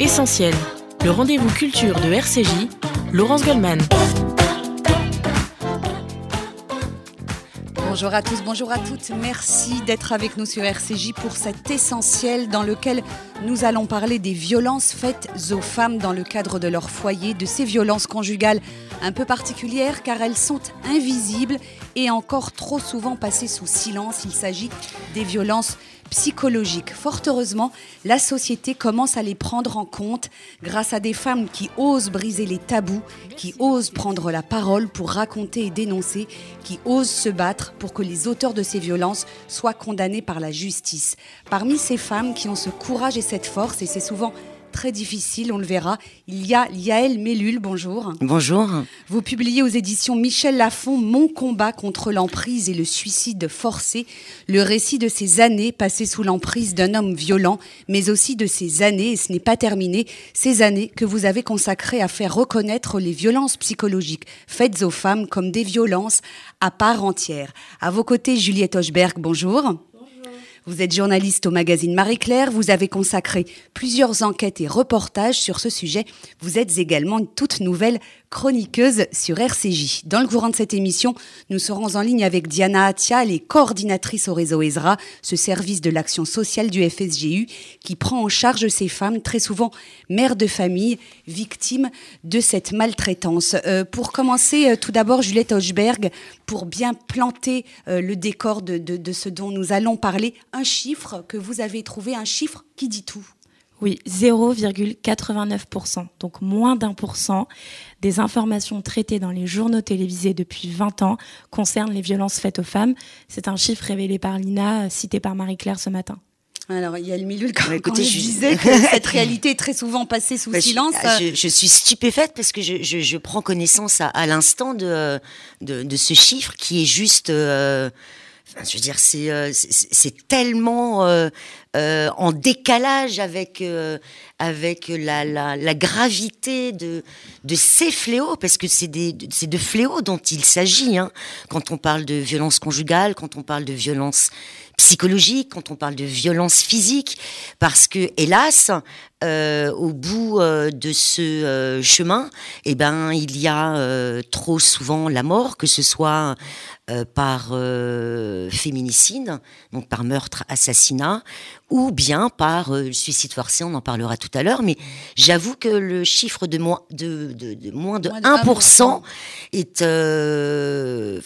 Essentiel, le rendez-vous culture de RCJ, Laurence Goldman. Bonjour à tous, bonjour à toutes. Merci d'être avec nous sur RCJ pour cet essentiel dans lequel nous allons parler des violences faites aux femmes dans le cadre de leur foyer, de ces violences conjugales un peu particulières car elles sont invisibles et encore trop souvent passées sous silence. Il s'agit des violences psychologiques. Fort heureusement, la société commence à les prendre en compte grâce à des femmes qui osent briser les tabous, qui osent prendre la parole pour raconter et dénoncer, qui osent se battre pour que les auteurs de ces violences soient condamnés par la justice. Parmi ces femmes qui ont ce courage et cette force, et c'est souvent très difficile, on le verra. Il y a Yael Mellul, bonjour. Bonjour. Vous publiez aux éditions Michel Lafon Mon combat contre l'emprise et le suicide forcé, le récit de ces années passées sous l'emprise d'un homme violent, mais aussi de ces années, et ce n'est pas terminé, ces années que vous avez consacrées à faire reconnaître les violences psychologiques faites aux femmes comme des violences à part entière. À vos côtés, Juliette Hochberg, bonjour. Vous êtes journaliste au magazine Marie-Claire, vous avez consacré plusieurs enquêtes et reportages sur ce sujet. Vous êtes également une toute nouvelle chroniqueuse sur RCJ. Dans le courant de cette émission, nous serons en ligne avec Diana Atia, les coordinatrices au réseau ESRA, ce service de l'action sociale du FSGU qui prend en charge ces femmes, très souvent mères de famille, victimes de cette maltraitance. Euh, pour commencer, euh, tout d'abord, Juliette Hochberg, pour bien planter euh, le décor de ce dont nous allons parler, un chiffre que vous avez trouvé, un chiffre qui dit tout. Oui, 0,89%, donc moins d'un pour cent des informations traitées dans les journaux télévisés depuis 20 ans concernent les violences faites aux femmes. C'est un chiffre révélé par l'INA, cité par Marie-Claire ce matin. Alors, il y a le milieu quand, écoutez, je, disais que cette réalité est très souvent passée sous bah, silence. Je, suis stupéfaite parce que je, prends connaissance à, l'instant de, de, ce chiffre qui est juste... Euh, je veux dire, c'est euh, c'est tellement euh, euh, en décalage avec avec la, la, gravité de de ces fléaux, parce que c'est des c'est de fléaux dont il s'agit. Hein, quand on parle de violence conjugale, quand on parle de violence psychologique, quand on parle de violence physique, parce que hélas, au bout de ce chemin, eh ben, il y a trop souvent la mort, que ce soit par féminicide, donc par meurtre, assassinat, ou bien par euh, suicide forcé, on en parlera tout à l'heure, mais j'avoue que le chiffre de moins de, de, de moins de 1%, est, euh,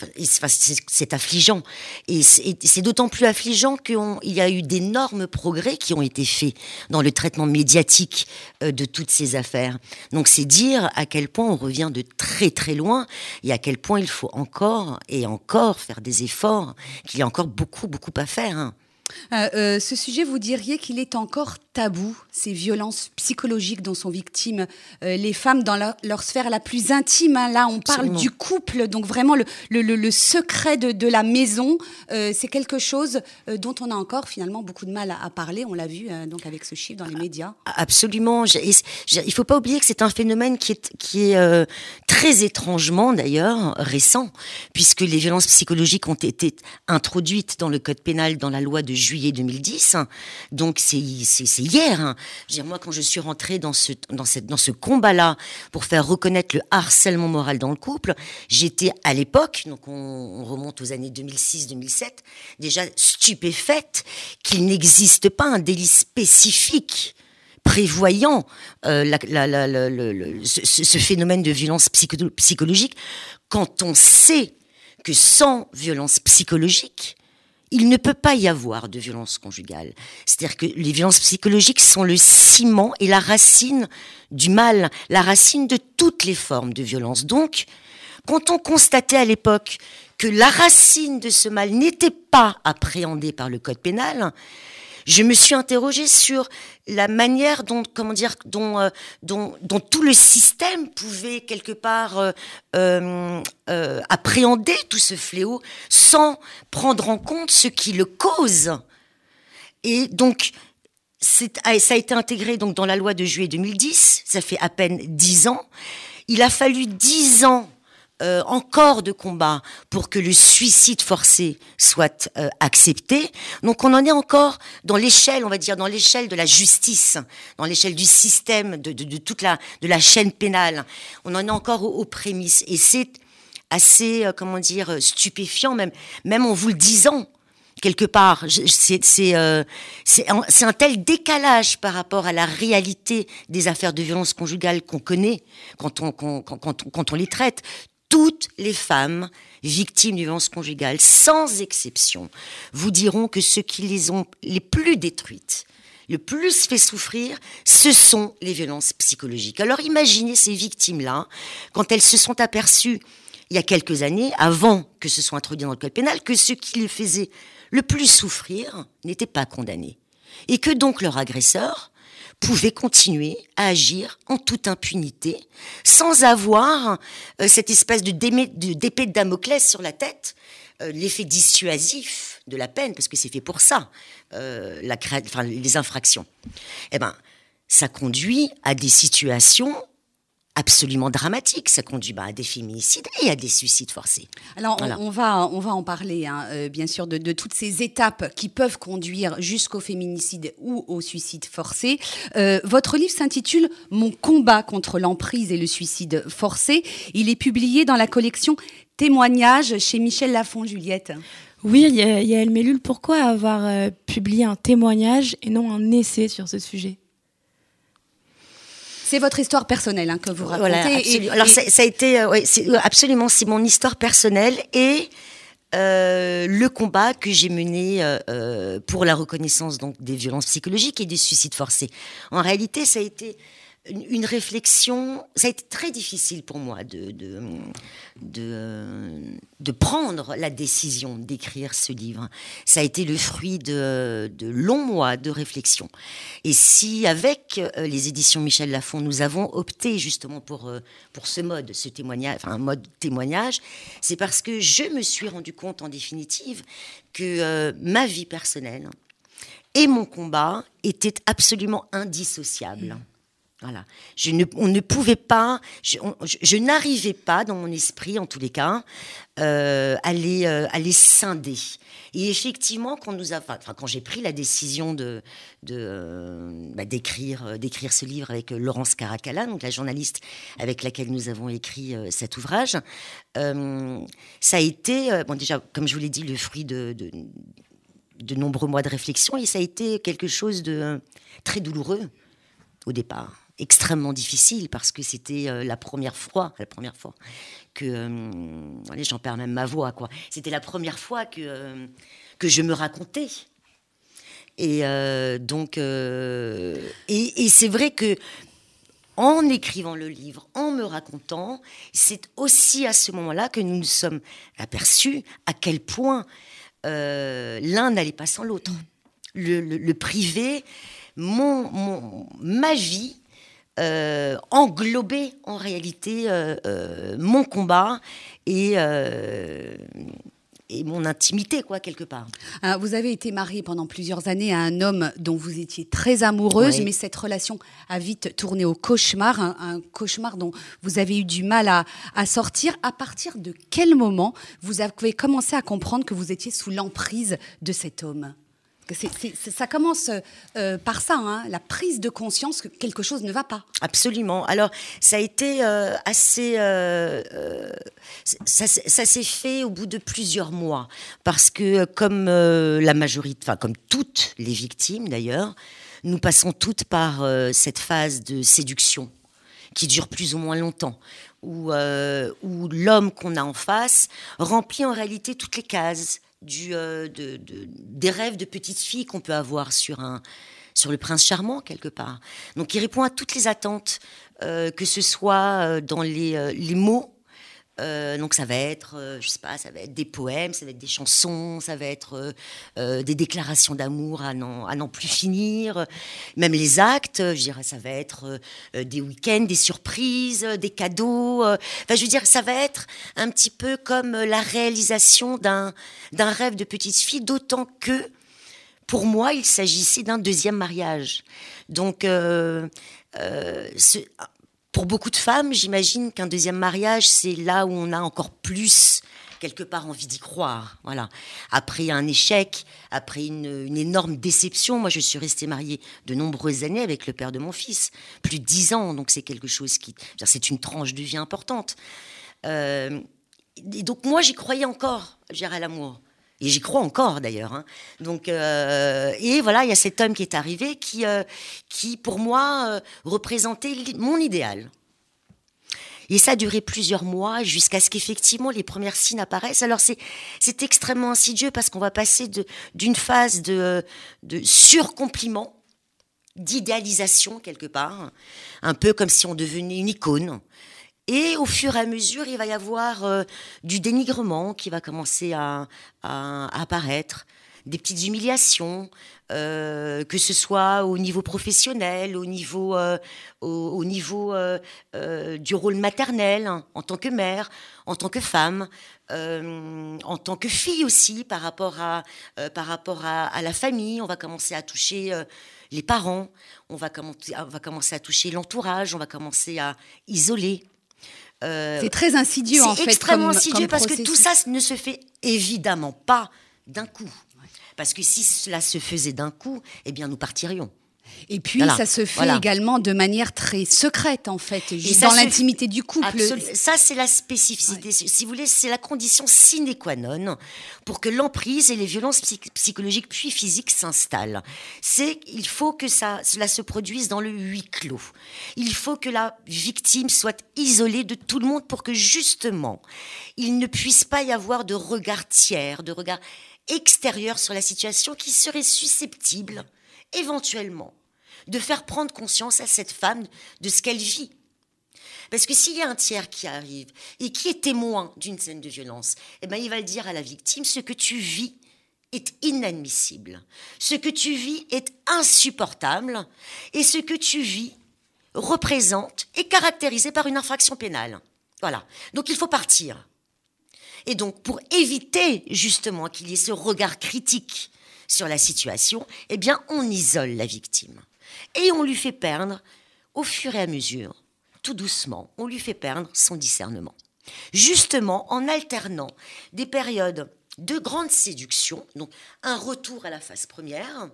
c'est affligeant. Et c'est d'autant plus affligeant qu'il y a eu d'énormes progrès qui ont été faits dans le traitement médiatique euh, de toutes ces affaires. Donc c'est dire à quel point on revient de très très loin et à quel point il faut encore et encore faire des efforts, qu'il y a encore beaucoup beaucoup à faire. Hein. Euh, euh, ce sujet, vous diriez qu'il est encore tabou, ces violences psychologiques dont sont victimes euh, les femmes dans leur, sphère la plus intime. Hein. Là, on parle du couple, donc vraiment le, le, secret de, de, la maison. c'est quelque chose dont on a encore finalement beaucoup de mal à, parler. On l'a vu donc avec ce chiffre dans les médias. Absolument. il ne faut pas oublier que c'est un phénomène qui est, qui est très étrangement d'ailleurs récent, puisque les violences psychologiques ont été introduites dans le code pénal, dans la loi de juillet 2010. Donc c'est hier. Hein. Je moi, quand je suis rentrée dans ce, dans cette, dans ce combat-là pour faire reconnaître le harcèlement moral dans le couple, j'étais à l'époque, donc on, remonte aux années 2006-2007, déjà stupéfaite qu'il n'existe pas un délit spécifique prévoyant euh, la, le, ce, phénomène de violence psychologique quand on sait que sans violence psychologique, il ne peut pas y avoir de violence conjugale. C'est-à-dire que les violences psychologiques sont le ciment et la racine du mal, la racine de toutes les formes de violence. Donc, quand on constatait à l'époque que la racine de ce mal n'était pas appréhendée par le code pénal, je me suis interrogée sur la manière dont, comment dire, dont, euh, tout le système pouvait quelque part euh, euh, appréhender tout ce fléau sans prendre en compte ce qui le cause. Et donc, ah, ça a été intégré donc dans la loi de juillet 2010. Ça fait à peine dix ans. Il a fallu dix ans euh, encore de combat pour que le suicide forcé soit euh, accepté. Donc on en est encore dans l'échelle, on va dire, dans l'échelle de la justice, dans l'échelle du système, de, toute la, de la chaîne pénale. On en est encore aux, aux prémices. Et c'est assez, euh, comment dire, stupéfiant, même, même en vous le disant quelque part. C'est euh, un, un tel décalage par rapport à la réalité des affaires de violence conjugale qu'on connaît quand on, quand, quand, quand on les traite toutes les femmes victimes de violences conjugales, sans exception, vous diront que ceux qui les ont les plus détruites, le plus fait souffrir, ce sont les violences psychologiques. Alors imaginez ces victimes-là, quand elles se sont aperçues, il y a quelques années, avant que ce soit introduit dans le code pénal, que ce qui les faisait le plus souffrir n'étaient pas condamnés. Et que donc leur agresseur pouvait continuer à agir en toute impunité, sans avoir euh, cette espèce de d'épée de Damoclès sur la tête, euh, l'effet dissuasif de la peine, parce que c'est fait pour ça, euh, les infractions. Eh ben, ça conduit à des situations absolument dramatique. Ça conduit bah, à des féminicides et à des suicides forcés. Alors, on, va, on va en parler, hein, euh, bien sûr, de, toutes ces étapes qui peuvent conduire jusqu'au féminicide ou au suicide forcé. Euh, votre livre s'intitule Mon combat contre l'emprise et le suicide forcé. Il est publié dans la collection Témoignages chez Michel Lafon, Juliette. Oui, Yael Mellul, pourquoi avoir euh, publié un témoignage et non un essai sur ce sujet? C'est votre histoire personnelle hein, que vous racontez. Alors Ça, a été, euh, c'est, euh, absolument, c'est mon histoire personnelle et euh, le combat que j'ai mené pour la reconnaissance donc des violences psychologiques et des suicides forcés. En réalité, ça a été une, réflexion. Ça a été très difficile pour moi de, de, de, prendre la décision d'écrire ce livre. Ça a été le fruit de, de, longs mois de réflexion. Et si, avec euh, les éditions Michel Lafon, nous avons opté justement pour, euh, pour ce mode, ce témoignage, enfin, un mode témoignage, c'est parce que je me suis rendu compte, en définitive, que euh, ma vie personnelle et mon combat étaient absolument indissociables. Voilà. Je on ne pouvait pas, je, n'arrivais pas dans mon esprit, en tous les cas, euh, à, les, euh, les, scinder. Et effectivement, quand, j'ai pris la décision de, euh, bah, d'écrire, euh, ce livre avec Laurence Caracalla, donc la journaliste avec laquelle nous avons écrit cet ouvrage, ça a été, bon, déjà, comme je vous l'ai dit, le fruit de nombreux mois de réflexion, et ça a été quelque chose de très douloureux au départ extrêmement difficile parce que c'était euh, la première fois, la première fois que, euh, j'en perds même ma voix quoi. C'était la première fois que euh, que je me racontais. Et donc, et c'est vrai que en écrivant le livre, en me racontant, c'est aussi à ce moment-là que nous nous sommes aperçus à quel point l'un n'allait pas sans l'autre. Le, le, privé, mon, mon, ma vie euh, englober en réalité euh, euh, mon combat et, et mon intimité, quoi, quelque part. vous avez été mariée pendant plusieurs années à un homme dont vous étiez très amoureuse, mais cette relation a vite tourné au cauchemar, un, cauchemar dont vous avez eu du mal à, à, sortir. À partir de quel moment vous avez commencé à comprendre que vous étiez sous l'emprise de cet homme? Ça commence euh, par ça, hein, la prise de conscience que quelque chose ne va pas. Absolument. Alors, ça a été euh, assez. Euh, ça, s'est fait au bout de plusieurs mois. Parce que, comme la majorité, enfin, comme toutes les victimes d'ailleurs, nous passons toutes par cette phase de séduction qui dure plus ou moins longtemps, où l'homme qu'on a en face remplit en réalité toutes les cases euh, de, des rêves de petite fille qu'on peut avoir sur, un, sur le prince charmant, quelque part. Donc il répond à toutes les attentes, euh, que ce soit euh, dans les mots euh, donc ça va être, euh, je sais pas, ça va être des poèmes, ça va être des chansons, ça va être euh, des déclarations d'amour à n'en, plus finir, même les actes, je dirais, ça va être des week-ends, des surprises, des cadeaux. Enfin, je veux dire, ça va être un petit peu comme la réalisation d'un, d'un rêve de petite fille, d'autant que pour moi, il s'agissait d'un deuxième mariage. Donc, ce, pour beaucoup de femmes, j'imagine qu'un deuxième mariage, c'est là où on a encore plus quelque part envie d'y croire. Voilà. Après un échec, après une, énorme déception, moi je suis restée mariée de nombreuses années avec le père de mon fils, plus de dix ans, donc c'est quelque chose qui, c'est une tranche de vie importante. Euh, et donc moi j'y croyais encore, à l'amour. Et j'y crois encore d'ailleurs. Hein. Donc euh, et voilà, il y a cet homme qui est arrivé qui, euh, qui pour moi représentait mon idéal. Et ça a duré plusieurs mois jusqu'à ce qu'effectivement les premières signes apparaissent. Alors c'est c'est extrêmement insidieux parce qu'on va passer d'une phase de de surcompliment, d'idéalisation quelque part, un peu comme si on devenait une icône. Et au fur et à mesure, il va y avoir euh, du dénigrement qui va commencer à, apparaître, des petites humiliations, euh, que ce soit au niveau professionnel, au niveau, euh, du rôle maternel, hein, en tant que mère, en tant que femme, en tant que fille aussi, par rapport à, la famille. On va commencer à toucher les parents, on va commencer à toucher l'entourage, on va commencer à isoler. C'est très insidieux en fait. C'est extrêmement insidieux parce que tout ça ne se fait évidemment pas d'un coup. Parce que si cela se faisait d'un coup, eh bien, nous partirions. Et puis, ça se fait également de manière très secrète, en fait, juste dans l'intimité du couple. Ça, c'est la spécificité. Si vous voulez, c'est la condition sine qua non pour que l'emprise et les violences psychologiques puis physiques s'installent. C'est il faut que ça, cela se produise dans le huis clos. Il faut que la victime soit isolée de tout le monde pour que justement, il ne puisse pas y avoir de regard tiers, de regard extérieur sur la situation qui serait susceptible, éventuellement, de faire prendre conscience à cette femme de ce qu'elle vit. Parce que s'il y a un tiers qui arrive et qui est témoin d'une scène de violence, eh ben, il va le dire à la victime, ce que tu vis est inadmissible. Ce que tu vis est insupportable et ce que tu vis représente et caractérisé par une infraction pénale. Voilà. Donc il faut partir. Et donc, pour éviter justement qu'il y ait ce regard critique sur la situation, eh bien, on isole la victime. Et on lui fait perdre, au fur et à mesure, tout doucement, on lui fait perdre son discernement. Justement, en alternant des périodes de grande séduction, donc un retour à la phase première,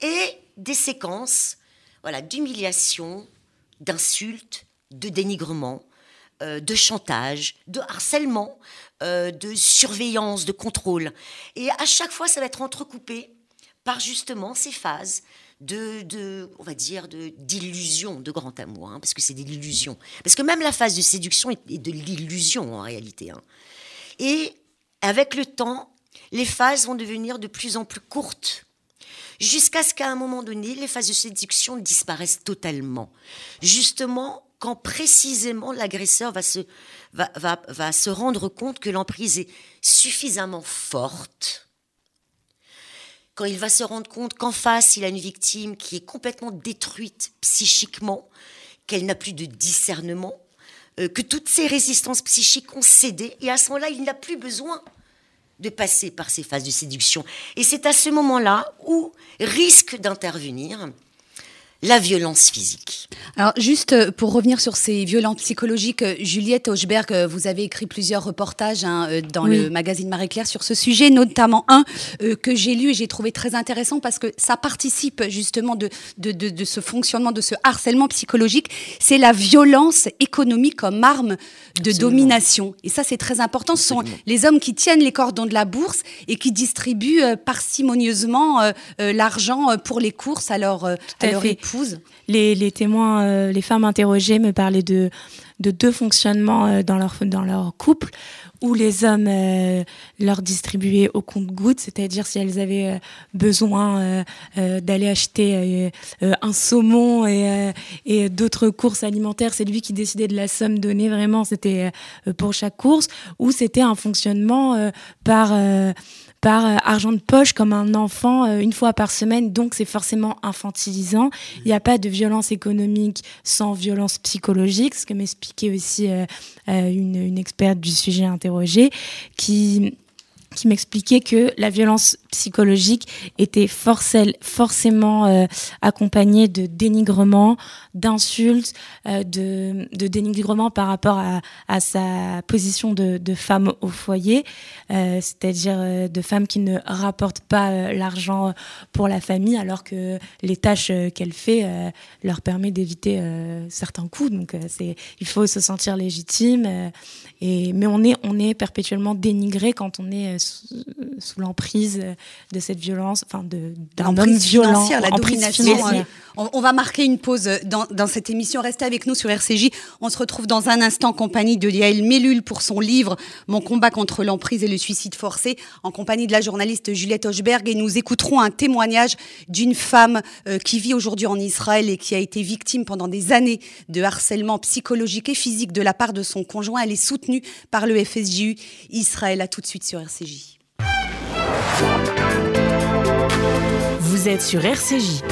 et des séquences voilà, d'humiliation, d'insultes, de dénigrement, euh, de chantage, de harcèlement, euh, de surveillance, de contrôle. Et à chaque fois, ça va être entrecoupé par justement ces phases de, on va dire, d'illusion de, grand amour, hein, parce que c'est de l'illusion. Parce que même la phase de séduction est, de l'illusion en réalité. Hein. Et avec le temps, les phases vont devenir de plus en plus courtes, jusqu'à ce qu'à un moment donné, les phases de séduction disparaissent totalement. Justement, quand précisément l'agresseur va se, va, va, va se rendre compte que l'emprise est suffisamment forte, quand il va se rendre compte qu'en face, il a une victime qui est complètement détruite psychiquement, qu'elle n'a plus de discernement, euh, que toutes ses résistances psychiques ont cédé, et à ce moment-là, il n'a plus besoin de passer par ces phases de séduction. Et c'est à ce moment-là où risque d'intervenir la violence physique. Alors juste euh, pour revenir sur ces violences psychologiques, euh, Juliette Hochberg, euh, vous avez écrit plusieurs reportages hein, dans le magazine Marie-Claire sur ce sujet, notamment un que j'ai lu et j'ai trouvé très intéressant parce que ça participe justement de, de, de, ce fonctionnement, de ce harcèlement psychologique, c'est la violence économique comme arme de domination. Et ça c'est très important, ce sont les hommes qui tiennent les cordons de la bourse et qui distribuent parcimonieusement l'argent pour les courses à leur, à, leur époux les, témoins, euh, les femmes interrogées me parlaient de, de deux fonctionnements euh, dans, leur, couple où les hommes euh, leur distribuaient au compte-gouttes, c'est-à-dire si elles avaient besoin d'aller acheter un saumon et d'autres courses alimentaires, c'est lui qui décidait de la somme donnée, vraiment, c'était pour chaque course, ou c'était un fonctionnement par par euh, argent de poche comme un enfant euh, une fois par semaine, donc c'est forcément infantilisant. Il n'y a pas de violence économique sans violence psychologique, ce que m'expliquait aussi euh, une, une experte du sujet interrogée, qui qui m'expliquait que la violence psychologique était forcément euh, accompagnée de dénigrement, d'insultes, euh, de, de, dénigrement par rapport à, sa position de, femme au foyer, euh, c'est-à-dire de femme qui ne rapporte pas l'argent pour la famille alors que les tâches qu'elle fait leur permet d'éviter certains coûts. Donc c'est, il faut se sentir légitime. et, mais on est, on est perpétuellement dénigré quand on est sous l'emprise de cette violence, enfin d'un homme violent, la domination. Euh, on, va marquer une pause dans, dans, cette émission. Restez avec nous sur RCJ. On se retrouve dans un instant en compagnie de Yael Mellul pour son livre Mon combat contre l'emprise et le suicide forcé, en compagnie de la journaliste Juliette Hochberg. Et nous écouterons un témoignage d'une femme euh, qui vit aujourd'hui en Israël et qui a été victime pendant des années de harcèlement psychologique et physique de la part de son conjoint. Elle est soutenue par le FSJU Israël. À tout de suite sur RCJ. Vous êtes sur RCJ.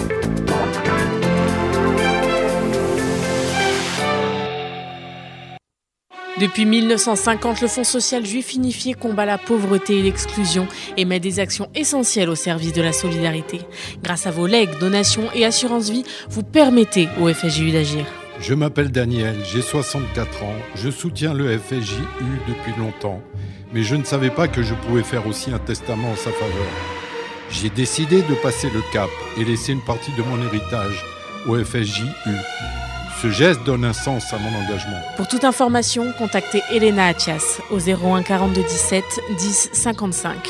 Depuis 1950, le Fonds social juif unifié combat la pauvreté et l'exclusion et met des actions essentielles au service de la solidarité. Grâce à vos legs, donations et assurances vie, vous permettez au FSJU d'agir. Je m'appelle Daniel, j'ai 64 ans, je soutiens le FSJU depuis longtemps, mais je ne savais pas que je pouvais faire aussi un testament en sa faveur. J'ai décidé de passer le cap et laisser une partie de mon héritage au FSJU. Ce geste donne un sens à mon engagement. Pour toute information, contactez Elena Atias au 01 42 17 10 55.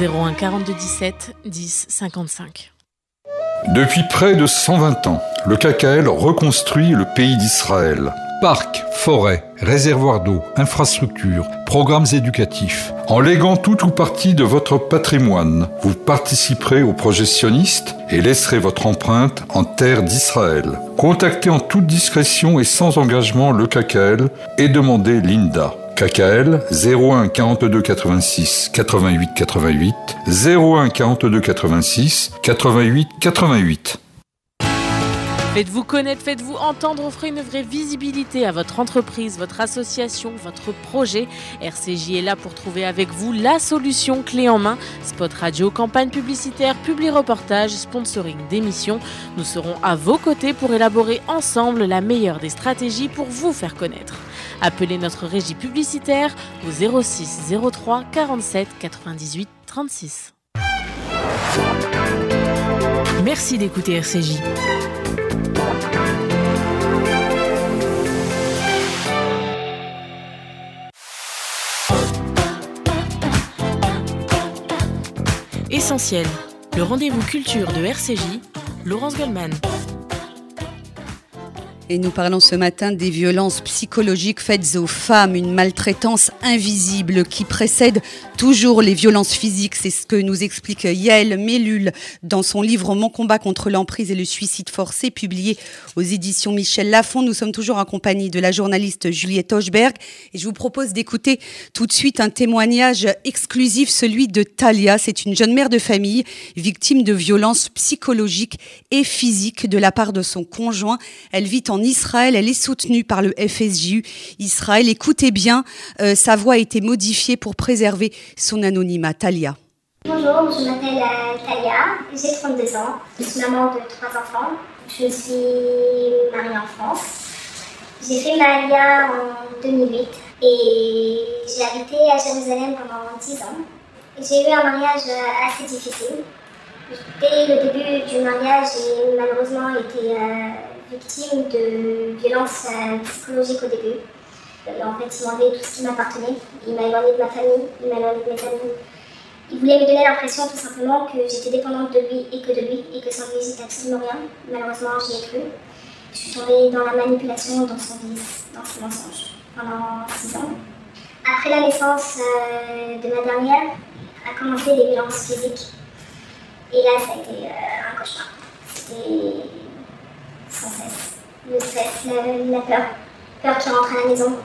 01 42 17 10 55. Depuis près de 120 ans, le KKL reconstruit le pays d'Israël. Parcs, forêts, réservoirs d'eau, infrastructures, programmes éducatifs. En léguant tout ou partie de votre patrimoine, vous participerez au projet sioniste et laisserez votre empreinte en terre d'Israël. Contactez en toute discrétion et sans engagement le KKL et demandez l'INDA. KKL 01 42 86 88 88 01 42 86 88 88 Faites-vous connaître, faites-vous entendre, offrez une vraie visibilité à votre entreprise, votre association, votre projet. RCJ est là pour trouver avec vous la solution clé en main. Spot radio, campagne publicitaire, publi reportage, sponsoring d'émissions. Nous serons à vos côtés pour élaborer ensemble la meilleure des stratégies pour vous faire connaître. Appelez notre régie publicitaire au 06 03 47 98 36. Merci d'écouter RCJ. Essentiel, le rendez-vous culture de RCJ, Laurence Goldman. Et nous parlons ce matin des violences psychologiques faites aux femmes, une maltraitance invisible qui précède toujours les violences physiques. C'est ce que nous explique Yael Mellul dans son livre Mon combat contre l'emprise et le suicide forcé, publié aux éditions Michel Lafon. Nous sommes toujours en compagnie de la journaliste Juliette Hochberg et je vous propose d'écouter tout de suite un témoignage exclusif, celui de Talia. C'est une jeune mère de famille victime de violences psychologiques et physiques de la part de son conjoint. Elle vit en Israël. Elle est soutenue par le FSJU Israël. Écoutez bien, euh, sa voix a été modifiée pour préserver son anonymat. Talia. Bonjour, je m'appelle euh, Talia, j'ai 32 ans, je suis maman de trois enfants, je suis mariée en France. J'ai fait ma Alia en 2008 et j'ai habité à Jérusalem pendant 10 ans. J'ai eu un mariage assez difficile. Dès le début du mariage, j'ai malheureusement été euh, victime de violences euh, psychologiques au début. en fait, il m'enlevait tout ce qui m'appartenait. Il m'a éloigné de ma famille, il m'a éloigné de mes amis. Il voulait me donner l'impression tout simplement que j'étais dépendante de lui et que de lui, et que sans lui, j'étais absolument rien. Malheureusement, j'y ai cru. Je suis tombée dans la manipulation, dans son vice, dans ses mensonges, pendant six ans. Après la naissance euh, de ma dernière, a commencé les violences physiques. Et là, ça a été euh, un cauchemar. C'était. Le stress, la, peur. Peur qui rentre à la maison.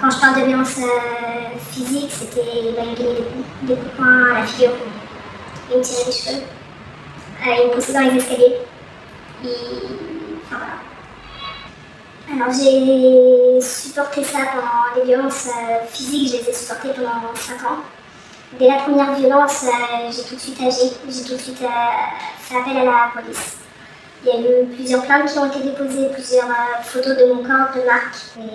Quand je parle de violence euh, physique, c'était donnait des coups, de poing à la figure. Il me tirait les cheveux. Euh, il me poussait dans les escaliers. Et... Enfin voilà. Alors j'ai supporté ça pendant les violences euh, physiques, je les ai supportées pendant 5 ans. Dès la première violence, j'ai tout de suite agi, j'ai tout de suite fait appel à la police. Il y a eu plusieurs plaintes qui ont été déposées, plusieurs photos de mon corps, de Marc, mais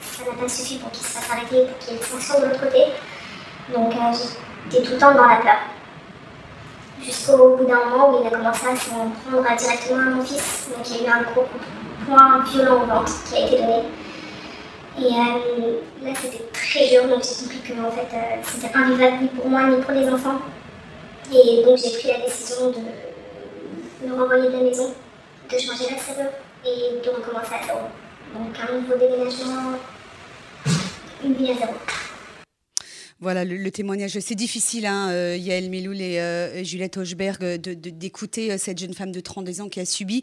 ça n'a pas suffi pour qu'il se fasse arrêter, pour qu'il y ait une sanction de l'autre côté. Donc j'étais tout le temps dans la peur. Jusqu'au bout d'un moment où il a commencé à s'en prendre directement à mon fils. Donc il y a eu un gros point violent au ventre qui a été donné. Et euh, là, c'était très dur, donc j'ai compris que en fait, euh, c'était invivable ni pour moi ni pour les enfants. Et donc j'ai pris la décision de me renvoyer de la maison, de changer la serrure et de recommencer à zéro. Donc un nouveau déménagement, une vie à zéro. Voilà le, témoignage. C'est difficile, hein, euh, Yael Meloul et euh, Juliette Hochberg, d'écouter de, euh, cette jeune femme de 32 ans qui a subi.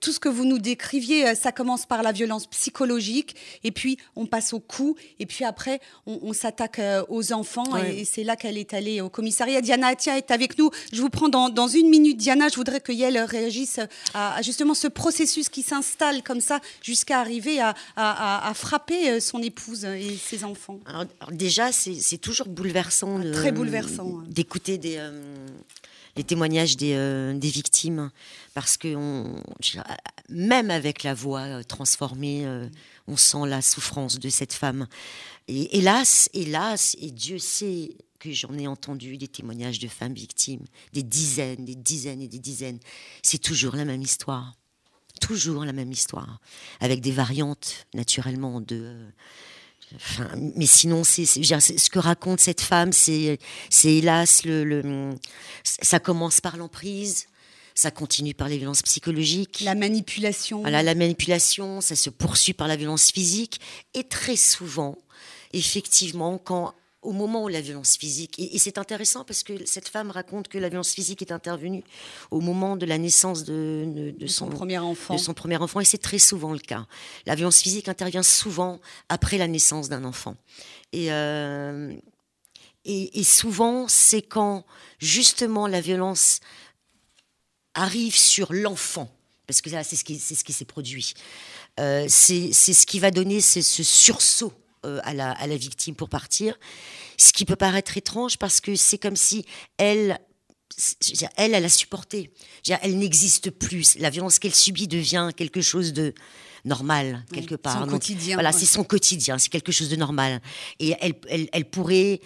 tout ce que vous nous décriviez, ça commence par la violence psychologique, et puis on passe au coup, et puis après on, s'attaque aux enfants, et, c'est là qu'elle est allée au commissariat. Diana tiens, est avec nous. Je vous prends dans, une minute. Diana, je voudrais que Yael réagisse à, justement ce processus qui s'installe comme ça jusqu'à arriver à, frapper son épouse et ses enfants. alors déjà, c'est toujours bouleversant. Ah, très bouleversant. D'écouter des, euh, les témoignages des, euh, des, victimes. Parce que on, même avec la voix euh, transformée, on sent la souffrance de cette femme. Et hélas, hélas, et Dieu sait que j'en ai entendu des témoignages de femmes victimes, des dizaines, des dizaines et des dizaines. C'est toujours la même histoire. Toujours la même histoire. Avec des variantes, naturellement, de mais sinon, c'est ce que raconte cette femme, c'est hélas le, ça commence par l'emprise. Ça continue par les violences psychologiques. La manipulation. Voilà, la manipulation, ça se poursuit par la violence physique. Et très souvent, effectivement, quand au moment où la violence physique, et, c'est intéressant parce que cette femme raconte que la violence physique est intervenue au moment de la naissance de, son, premier enfant. De son premier enfant, et c'est très souvent le cas. La violence physique intervient souvent après la naissance d'un enfant. Et, euh, et, souvent, c'est quand justement la violence arrive sur l'enfant, parce que là, c'est ce qui, ce qui s'est produit. Euh, c'est ce qui va donner ce sursaut à, la, à la victime pour partir. Ce qui peut paraître étrange parce que c'est comme si elle elle, elle a supporté. Elle n'existe plus. La violence qu'elle subit devient quelque chose de normal, quelque part. Son quotidien. Voilà, c'est son quotidien, c'est quelque chose de normal. Et elle, elle, elle pourrait,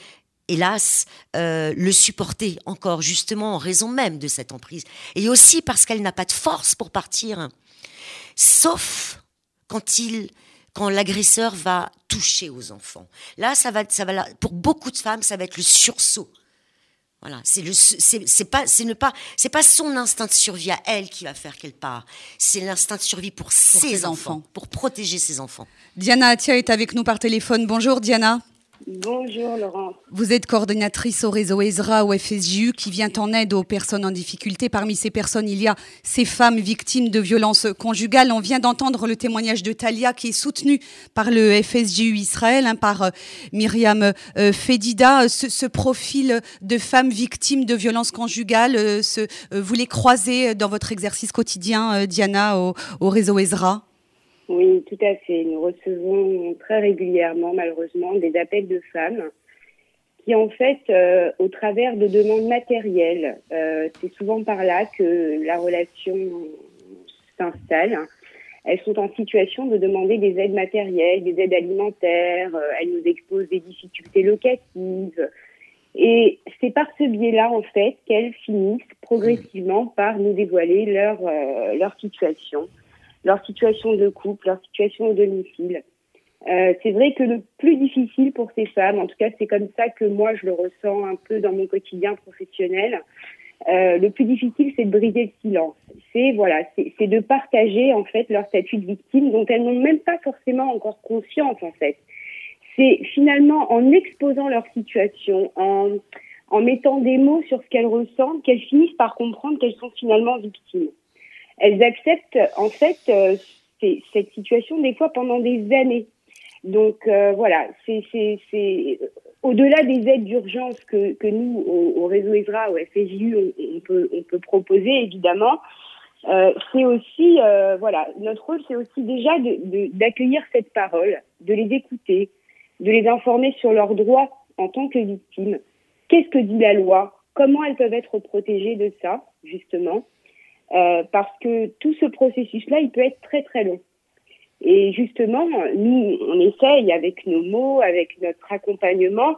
hélas, euh, le supporter encore, justement, en raison même de cette emprise. Et aussi parce qu'elle n'a pas de force pour partir. Sauf quand il quand l'agresseur va toucher aux enfants. Là, ça va, ça va, pour beaucoup de femmes, ça va être le sursaut. Voilà, c'est le, c'est pas, c'est ne pas, c'est pas son instinct de survie à elle qui va faire qu'elle part. C'est l'instinct de survie pour, ses, enfants, pour protéger ses enfants. Diana Atia est avec nous par téléphone. Bonjour Diana. Bonjour Laurent. Vous êtes coordinatrice au réseau ESRA au FSJU qui vient en aide aux personnes en difficulté. Parmi ces personnes, il y a ces femmes victimes de violences conjugales. On vient d'entendre le témoignage de Talia qui est soutenu par le FSJU Israël, hein, par euh, Myriam euh, Fedida. Ce, profil de femmes victimes de violences conjugales, euh, vous les croisez dans votre exercice quotidien, Diana, au, au réseau ESRA oui, tout à fait. Nous recevons très régulièrement, malheureusement, des appels de femmes qui, en fait, euh, au travers de demandes matérielles, euh, c'est souvent par là que la relation s'installe. Elles sont en situation de demander des aides matérielles, des aides alimentaires. Euh, elles nous exposent des difficultés locatives. Et c'est par ce biais-là, en fait, qu'elles finissent progressivement par nous dévoiler leur, leur situation leur situation de couple, leur situation au domicile. Euh, c'est vrai que le plus difficile pour ces femmes, en tout cas c'est comme ça que moi je le ressens un peu dans mon quotidien professionnel, euh, le plus difficile c'est de briser le silence. C'est voilà, c'est de partager en fait leur statut de victime dont elles n'ont même pas forcément encore conscience en fait. C'est finalement en exposant leur situation, en, en mettant des mots sur ce qu'elles ressentent, qu'elles finissent par comprendre qu'elles sont finalement victimes elles acceptent en fait euh, cette situation des fois pendant des années. Donc euh, voilà, c'est au-delà des aides d'urgence que, nous, au, réseau ESRA, au FSJU, on, peut, proposer évidemment. Euh, c'est aussi, euh, voilà, notre rôle, c'est aussi déjà d'accueillir cette parole, de les écouter, de les informer sur leurs droits en tant que victimes, qu'est-ce que dit la loi? Comment elles peuvent être protégées de ça, justement? Euh, Parce que tout ce processus-là, il peut être très très long. Et justement, nous, on essaye avec nos mots, avec notre accompagnement,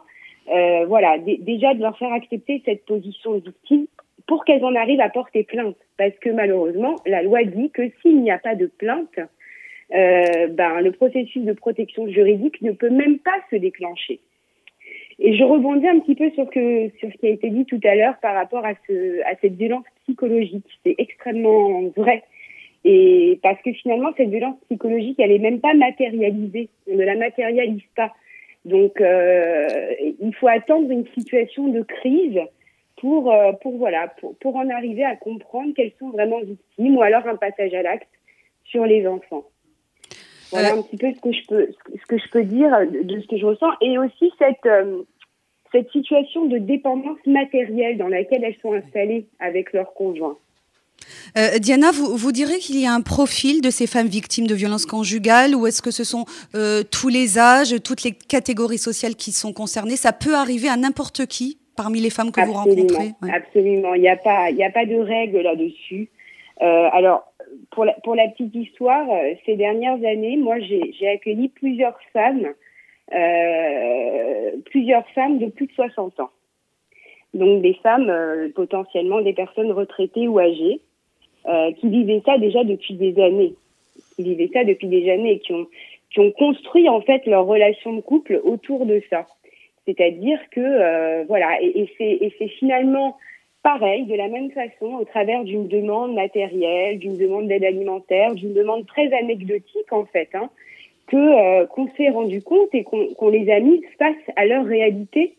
euh, voilà, déjà de leur faire accepter cette position de victime pour qu'elles en arrivent à porter plainte. Parce que malheureusement, la loi dit que s'il n'y a pas de plainte, euh, ben, le processus de protection juridique ne peut même pas se déclencher. Et je rebondis un petit peu sur, ce qui a été dit tout à l'heure par rapport à cette violence psychologique. C'est extrêmement vrai. Et parce que finalement, cette violence psychologique, elle est même pas matérialisée. On ne la matérialise pas. Donc, euh, il faut attendre une situation de crise pour, euh, pour voilà, pour, pour en arriver à comprendre qu'elles sont vraiment victimes ou alors un passage à l'acte sur les enfants. Voilà un petit peu ce que je peux, ce que je peux dire de ce que je ressens et aussi cette, euh, cette situation de dépendance matérielle dans laquelle elles sont installées avec leur conjoint. Euh, Diana, vous, vous direz qu'il y a un profil de ces femmes victimes de violences conjugales ou est-ce que ce sont euh, tous les âges, toutes les catégories sociales qui sont concernées? Ça peut arriver à n'importe qui parmi les femmes que vous rencontrez? Absolument, il n'y a, pas, a pas de règle là-dessus. alors, pour la, pour la petite histoire, euh, ces dernières années, moi, j'ai accueilli plusieurs femmes, euh, plusieurs femmes de plus de 60 ans. Donc des femmes, euh, potentiellement des personnes retraitées ou âgées, euh, qui vivaient ça déjà depuis des années, qui vivaient ça depuis des années qui ont, qui ont construit en fait leur relation de couple autour de ça. C'est-à-dire que, euh, voilà, et, et c'est finalement pareil, de la même façon, au travers d'une demande matérielle, d'une demande d'aide alimentaire, d'une demande très anecdotique en fait, hein, que euh, qu'on s'est rendu compte et qu'on les a mis face à leur réalité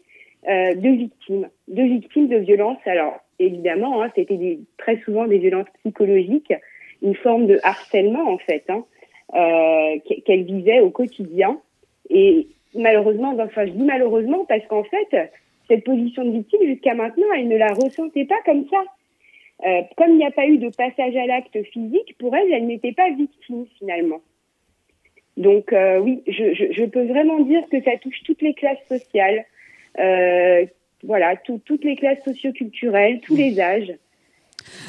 euh, de victimes, de victimes de violences. Alors évidemment, hein, c'était très souvent des violences psychologiques, une forme de harcèlement en fait, hein, euh, qu'elles vivaient au quotidien. Et malheureusement, enfin je dis malheureusement parce qu'en fait, cette position de victime, jusqu'à maintenant, elle ne la ressentait pas comme ça. Euh, comme il n'y a pas eu de passage à l'acte physique, pour elle, elle n'était pas victime finalement. Donc euh, oui, je, je, je, peux vraiment dire que ça touche toutes les classes sociales, euh, voilà, toutes les classes socioculturelles, tous les âges.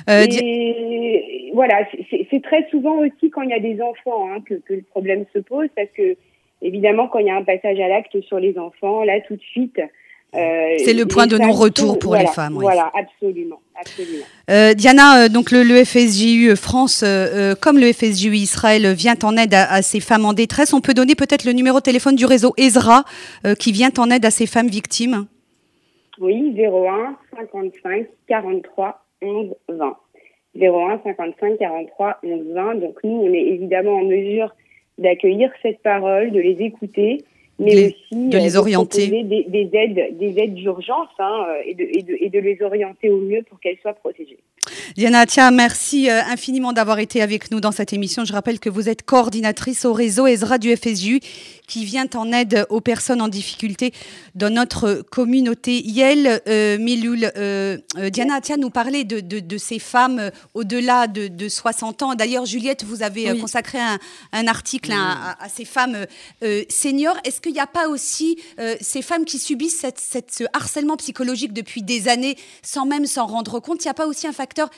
Euh, et voilà, c'est très souvent aussi quand il y a des enfants hein, que, que, le problème se pose, parce que évidemment quand il y a un passage à l'acte sur les enfants, là tout de suite, c'est le point de non-retour pour les femmes. Voilà, absolument. absolument. Euh, Diana, euh, donc le, le, FSJU France, comme le FSJU Israël, vient en aide à, ces femmes en détresse. On peut donner peut-être le numéro de téléphone du réseau Ezra qui vient en aide à ces femmes victimes Oui, 01 55 43 11 20. 01 55 43 11 20. Donc nous, on est évidemment en mesure d'accueillir cette parole, de les écouter mais aussi de les euh, orienter. des, des, aides, des aides d'urgence hein, et, de, et, de, et, de, les orienter au mieux pour qu'elles soient protégées. Diana Tia, merci euh, infiniment d'avoir été avec nous dans cette émission. Je rappelle que vous êtes coordinatrice au réseau Ezra du FSU qui vient en aide aux personnes en difficulté dans notre communauté. Yel euh, Miloul, euh, Diana Atia nous parlait de, de, de ces femmes au-delà de, de, 60 ans. D'ailleurs, Juliette, vous avez consacré un, un article à, à, ces femmes seniors. Est-ce qu'il n'y a pas aussi ces femmes qui subissent cette, cette, ce harcèlement psychologique depuis des années sans même s'en rendre compte Il n'y a pas aussi un facteur,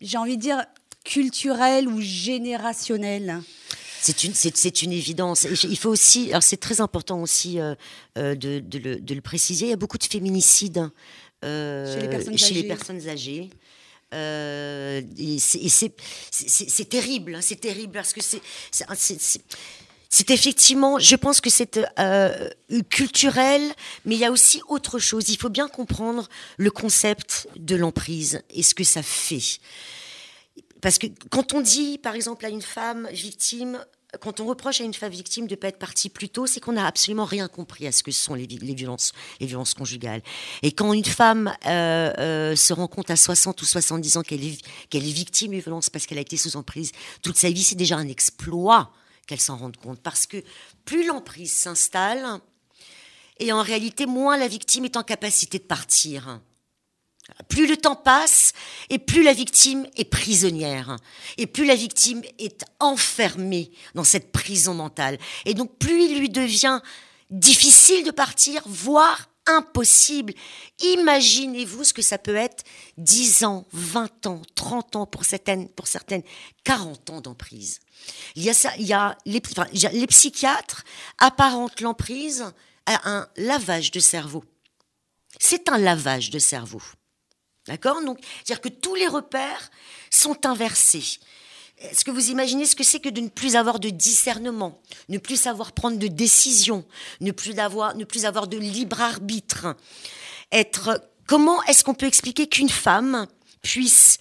j'ai envie de dire, culturel ou générationnel c'est une, c'est, une évidence. Et il faut aussi, alors c'est très important aussi euh, euh, de, de, le, de, le, préciser, il y a beaucoup de féminicides euh, chez les personnes chez âgées. Les personnes âgées. Euh, et c'est terrible, hein, c'est terrible parce que c'est c'est effectivement, je pense que c'est euh, culturel, mais il y a aussi autre chose. Il faut bien comprendre le concept de l'emprise et ce que ça fait. Parce que quand on dit, par exemple, à une femme victime, quand on reproche à une femme victime de ne pas être partie plus tôt, c'est qu'on n'a absolument rien compris à ce que sont les, violences, les violences conjugales. Et quand une femme euh, euh, se rend compte à 60 ou 70 ans qu'elle est victime de violences parce qu'elle a été sous emprise toute sa vie, c'est déjà un exploit qu'elle s'en rende compte. Parce que plus l'emprise s'installe, et en réalité, moins la victime est en capacité de partir. Plus le temps passe et plus la victime est prisonnière et plus la victime est enfermée dans cette prison mentale. Et donc plus il lui devient difficile de partir, voire impossible. Imaginez-vous ce que ça peut être 10 ans, 20 ans, 30 ans pour certaines, pour certaines 40 ans d'emprise. Il y a ça, il y a les, les psychiatres apparentent l'emprise à un lavage de cerveau. C'est un lavage de cerveau. D'accord? Donc, c'est-à-dire que tous les repères sont inversés. Est-ce que vous imaginez ce que c'est que de ne plus avoir de discernement, ne plus savoir prendre de décision, ne plus avoir, ne plus avoir de libre arbitre? Être, comment est-ce qu'on peut expliquer qu'une femme puisse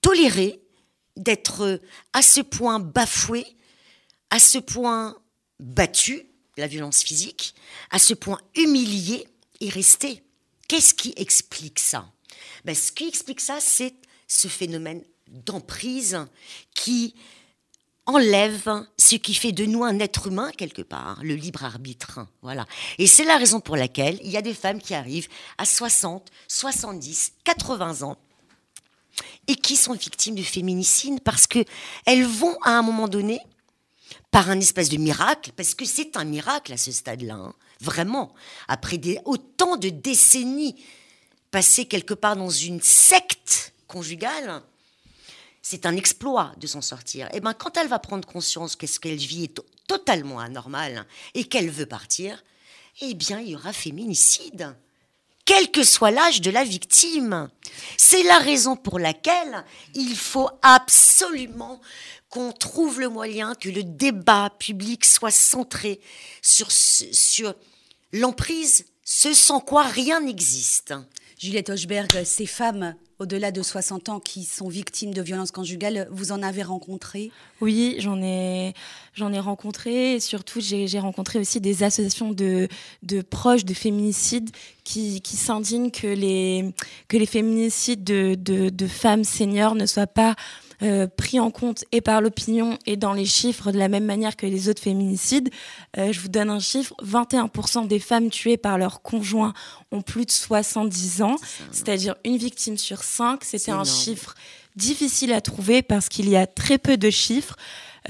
tolérer d'être à ce point bafouée, à ce point battue, la violence physique, à ce point humiliée et rester Qu'est-ce qui explique ça? Ben, Ce qui explique ça, c'est ce phénomène d'emprise qui enlève ce qui fait de nous un être humain quelque part, le libre arbitre. Voilà. Et c'est la raison pour laquelle il y a des femmes qui arrivent à 60, 70, 80 ans et qui sont victimes de féminicide parce que elles vont à un moment donné par un espèce de miracle, parce que c'est un miracle à ce stade-là, hein, vraiment, après des, autant de décennies passées quelque part dans une secte conjugale, c'est un exploit de s'en sortir. Et eh ben quand elle va prendre conscience que ce qu'elle vit est totalement anormal et qu'elle veut partir, eh bien il y aura féminicide quel que soit l'âge de la victime. C'est la raison pour laquelle il faut absolument qu'on trouve le moyen que le débat public soit centré sur, sur l'emprise, ce sans quoi rien n'existe. Juliette Hochberg, ces femmes au-delà de 60 ans qui sont victimes de violences conjugales, vous en avez rencontré? Oui, j'en ai, j'en ai rencontré. Et surtout, j'ai rencontré aussi des associations de, de proches de féminicides qui, qui s'indignent que les, que les féminicides de, de, de femmes seniors ne soient pas euh, pris en compte et par l'opinion et dans les chiffres de la même manière que les autres féminicides. Euh, je vous donne un chiffre 21% des femmes tuées par leur conjoint ont plus de 70 ans, c'est-à-dire une victime sur cinq. C'était un chiffre difficile à trouver parce qu'il y a très peu de chiffres.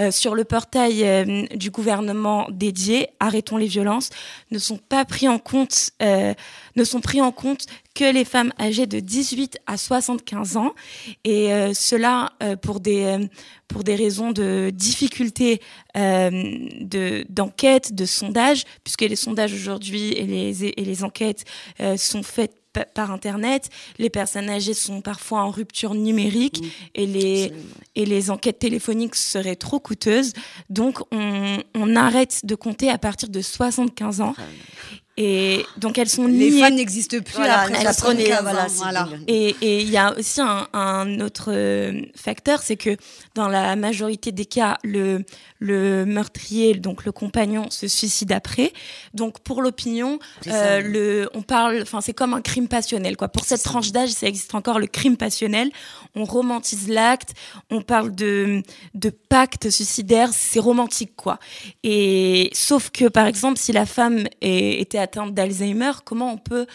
Euh, sur le portail euh, du gouvernement dédié, arrêtons les violences, ne sont pas pris en compte, euh, ne sont pris en compte que les femmes âgées de 18 à 75 ans, et cela pour des pour des raisons de difficulté de d'enquête, de sondage, puisque les sondages aujourd'hui et les et les enquêtes sont faites par Internet. Les personnes âgées sont parfois en rupture numérique et, les, et les enquêtes téléphoniques seraient trop coûteuses. Donc, on, on arrête de compter à partir de 75 ans. Et donc elles sont Les femmes n'existent plus après elles voilà, voilà. Et il y a aussi un, un autre euh, facteur, c'est que dans la majorité des cas, le, le meurtrier, donc le compagnon, se suicide après. Donc pour l'opinion, euh, le, on parle, enfin c'est comme un crime passionnel quoi. Pour cette tranche d'âge, ça existe encore le crime passionnel. On romantise l'acte, on parle de de pacte suicidaire, c'est romantique quoi. Et sauf que par exemple, si la femme est, était atteinte d'Alzheimer, comment on peut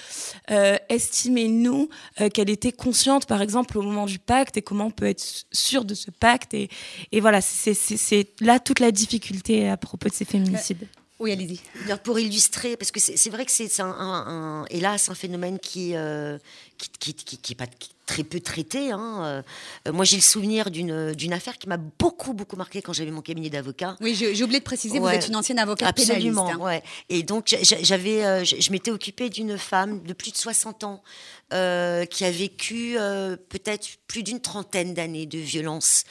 euh, estimer nous euh, qu'elle était consciente par exemple au moment du pacte et comment on peut être sûr de ce pacte et, et voilà, c'est là tout toute la difficulté à propos de ces féminicides. Oui, allez-y. Pour illustrer, parce que c'est vrai que c'est un, un, hélas un phénomène qui euh, qui, qui, qui, est pas très peu traité. Hein. Euh, moi, j'ai le souvenir d'une affaire qui m'a beaucoup beaucoup marqué quand j'avais mon cabinet d'avocat. Oui, j'ai oublié de préciser, vous êtes une ancienne avocate Absolument, pénaliste. Hein. Ouais. Et donc j'avais, euh, je, m'étais occupée d'une femme de plus de 60 ans qui a vécu peut-être plus d'une trentaine d'années de violence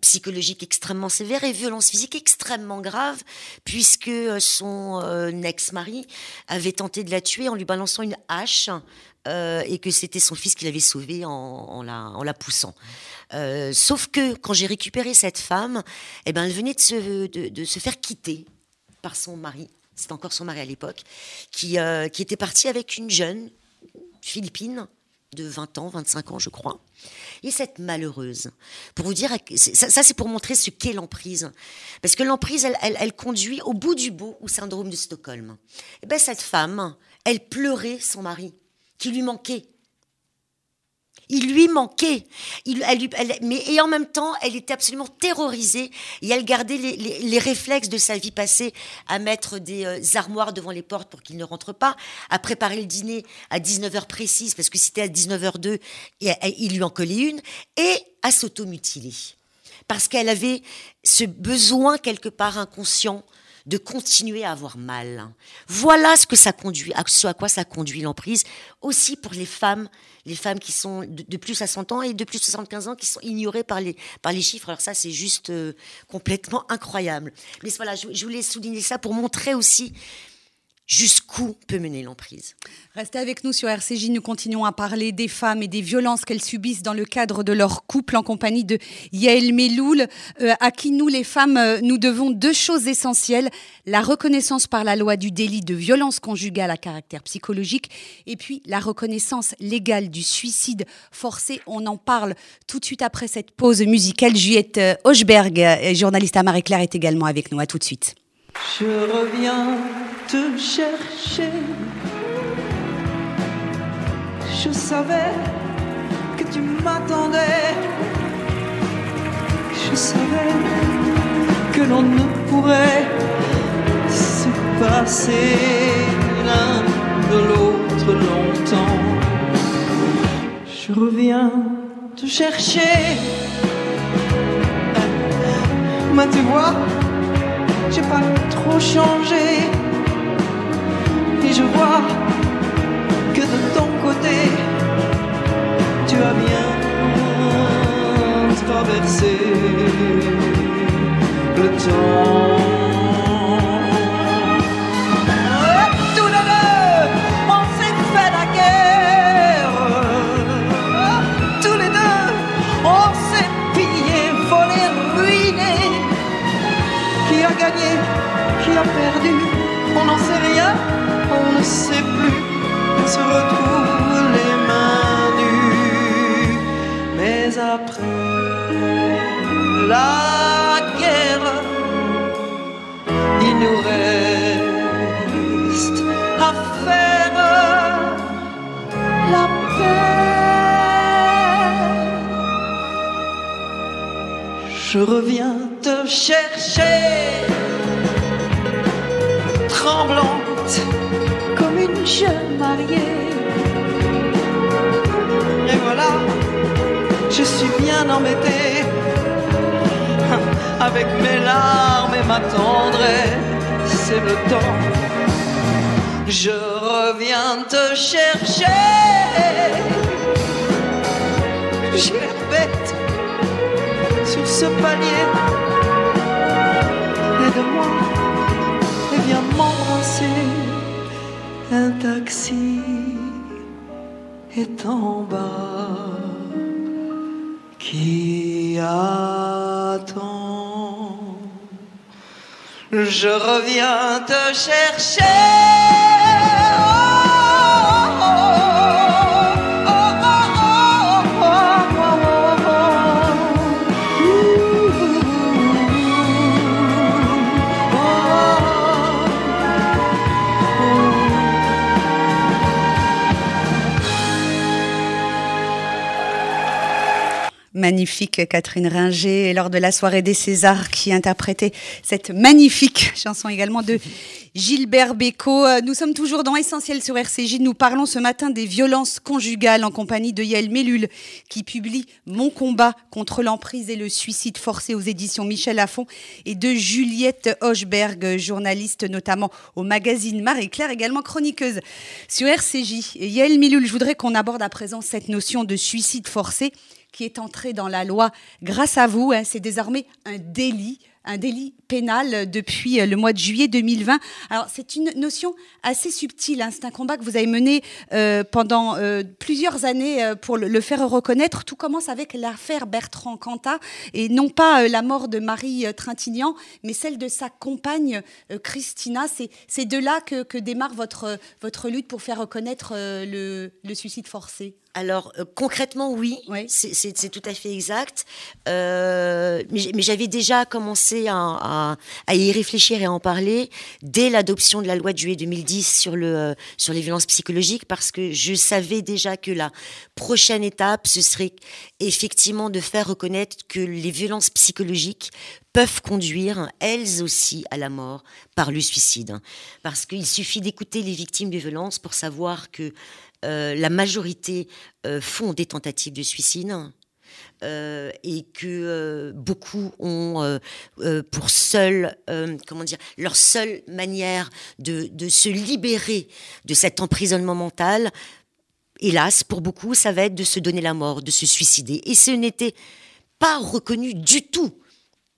psychologique extrêmement sévère et violence physique extrêmement grave, puisque euh, son euh, ex-mari avait tenté de la tuer en lui balançant une hache. Euh, et que c'était son fils qui l'avait sauvée en, la, en la poussant. sauf que quand j'ai récupéré cette femme, eh ben, elle venait de se, de, se faire quitter par son mari, c'était encore son mari à l'époque, qui, qui était parti avec une jeune philippine de 20 ans, 25 ans, je crois. Et cette malheureuse, pour vous dire, ça, c'est pour montrer ce qu'est l'emprise. Parce que l'emprise, elle, conduit au bout du bout au syndrome de Stockholm. Et eh ben cette femme, elle pleurait son mari, qui lui manquait. Il lui manquait. Mais, et en même temps, elle était absolument terrorisée et elle gardait les, réflexes de sa vie passée à mettre des euh, armoires devant les portes pour qu'il ne rentre pas, à préparer le dîner à 19h précise parce que c'était à 19h02, et, il lui en collait une, et à s'automutiler. Parce qu'elle avait ce besoin quelque part inconscient de continuer à avoir mal. Voilà ce que ça conduit, à ce à quoi ça conduit l'emprise, aussi pour les femmes, les femmes qui sont de, plus à 100 ans et de plus de 75 ans qui sont ignorées par les, par les chiffres. Alors ça, c'est juste euh, complètement incroyable. Mais voilà, je voulais souligner ça pour montrer aussi jusqu'où peut mener l'emprise. Restez avec nous sur RCJ, nous continuons à parler des femmes et des violences qu'elles subissent dans le cadre de leur couple en compagnie de Yael Meloul, euh, à qui nous les femmes, euh, nous devons deux choses essentielles, la reconnaissance par la loi du délit de violence conjugale à caractère psychologique et puis la reconnaissance légale du suicide forcé. On en parle tout de suite après cette pause musicale. Juliette euh, Hochberg, journaliste à Marie-Claire, est également avec nous. À tout de suite. Je reviens te chercher. Je savais que tu m'attendais. Je savais que l'on ne pourrait se passer l'un de l'autre longtemps. Je reviens te chercher. Mais tu vois, j'ai pas trop changé. Et je vois que de ton côté, tu as bien traversé le temps. Perdu, on n'en sait rien, on ne sait plus, on se retrouve les mains nues. Mais après la guerre, il nous reste à faire la paix. Je reviens te chercher jeune mariée. Et voilà, je suis bien embêtée avec mes larmes et ma tendresse, c'est le temps. Je reviens te chercher. J'ai l'air bête sur ce palier. Et de moi viens m'embrasser. Un taxi est en bas qui attend. Je reviens te chercher. Magnifique Catherine Ringer lors de la soirée des Césars qui interprétait cette magnifique chanson également de Gilbert Bécaud. Euh, nous sommes toujours dans Essentiel sur RCJ. Nous parlons ce matin des violences conjugales en compagnie de Yael Mellul qui publie Mon combat contre l'emprise et le suicide forcé aux éditions Michel Lafon et de Juliette Hochberg, journaliste notamment au magazine Marie-Claire, également chroniqueuse sur RCJ. Yael Mellul, je voudrais qu'on aborde à présent cette notion de suicide forcé qui est entré dans la loi grâce à vous. Hein, c'est désormais un délit un délit pénal depuis le mois de juillet 2020. Alors c'est une notion assez subtile, hein. c'est un combat que vous avez mené euh, pendant euh, plusieurs années euh, pour le, faire reconnaître. Tout commence avec l'affaire Bertrand Cantat et non pas la mort de Marie Trintignant, mais celle de sa compagne Christina. C'est de là que, démarre votre, votre lutte pour faire reconnaître le, le suicide forcé. Alors euh, concrètement, oui, c'est tout à fait exact. Euh, mais, j'avais déjà commencé à, y réfléchir et à en parler dès l'adoption de la loi de juillet 2010 sur, euh, sur les violences psychologiques, parce que je savais déjà que la prochaine étape, ce serait effectivement de faire reconnaître que les violences psychologiques peuvent conduire, elles aussi, à la mort par le suicide. Parce qu'il suffit d'écouter les victimes de violences pour savoir que euh, la majorité euh, font des tentatives de suicide. Euh, et que beaucoup ont pour seule, comment dire, leur seule manière de, de, se libérer de cet emprisonnement mental, hélas, pour beaucoup, ça va être de se donner la mort, de se suicider. Et ce n'était pas reconnu du tout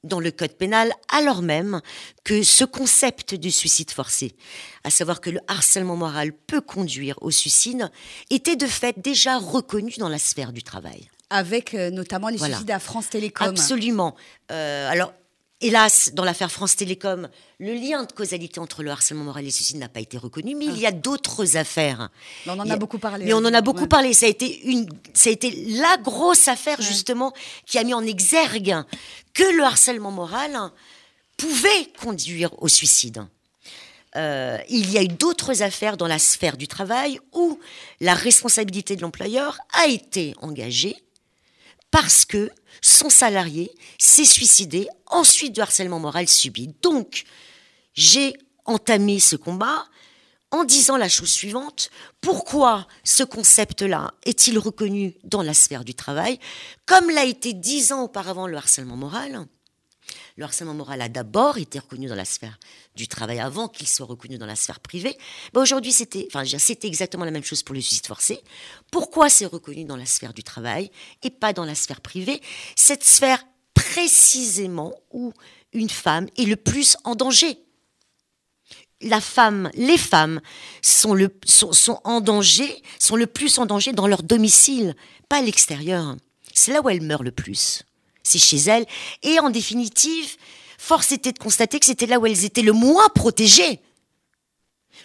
dans le code pénal, alors même que ce concept de suicide forcé, à savoir que le harcèlement moral peut conduire au suicide, était de fait déjà reconnu dans la sphère du travail. Avec euh, notamment les suicides à France Télécom. Absolument. Euh, alors, Hélas, dans l'affaire France Télécom, le lien de causalité entre le harcèlement moral et le suicide n'a pas été reconnu, mais il y a d'autres affaires. on en a, beaucoup parlé. Mais on en a beaucoup parlé. Ça a été une, ça a été la grosse affaire justement qui a mis en exergue que le harcèlement moral pouvait conduire au suicide. Euh, il y a eu d'autres affaires dans la sphère du travail où la responsabilité de l'employeur a été engagée parce que son salarié s'est suicidé ensuite du harcèlement moral subi. Donc, j'ai entamé ce combat en disant la chose suivante, pourquoi ce concept-là est-il reconnu dans la sphère du travail, comme l'a été dix ans auparavant le harcèlement moral le harcèlement moral a d'abord été reconnu dans la sphère du travail avant qu'il soit reconnu dans la sphère privée. Aujourd'hui, c'était, enfin, exactement la même chose pour le suicide forcé. Pourquoi c'est reconnu dans la sphère du travail et pas dans la sphère privée? Cette sphère précisément où une femme est le plus en danger. La femme, les femmes sont, le, sont, sont en danger, sont le plus en danger dans leur domicile, pas à l'extérieur. C'est là où elles meurent le plus c'est chez elles. Et en définitive, force était de constater que c'était là où elles étaient le moins protégées.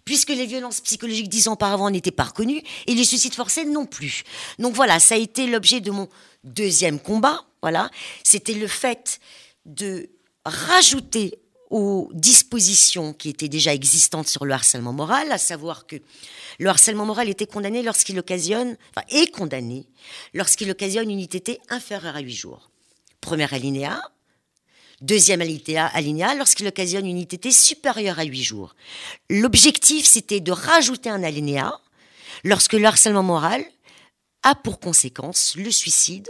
Puisque les violences psychologiques dix ans auparavant n'étaient pas reconnues et les suicides forcés non plus. Donc voilà, ça a été l'objet de mon deuxième combat. Voilà, c'était le fait de rajouter aux dispositions qui étaient déjà existantes sur le harcèlement moral, à savoir que le harcèlement moral était condamné lorsqu'il occasionne, enfin, est condamné lorsqu'il occasionne une ITT inférieure à huit jours premier alinéa. Deuxième alinéa, lorsqu'il occasionne une ITT supérieure à 8 jours. L'objectif, c'était de rajouter un alinéa lorsque le harcèlement moral a pour conséquence le suicide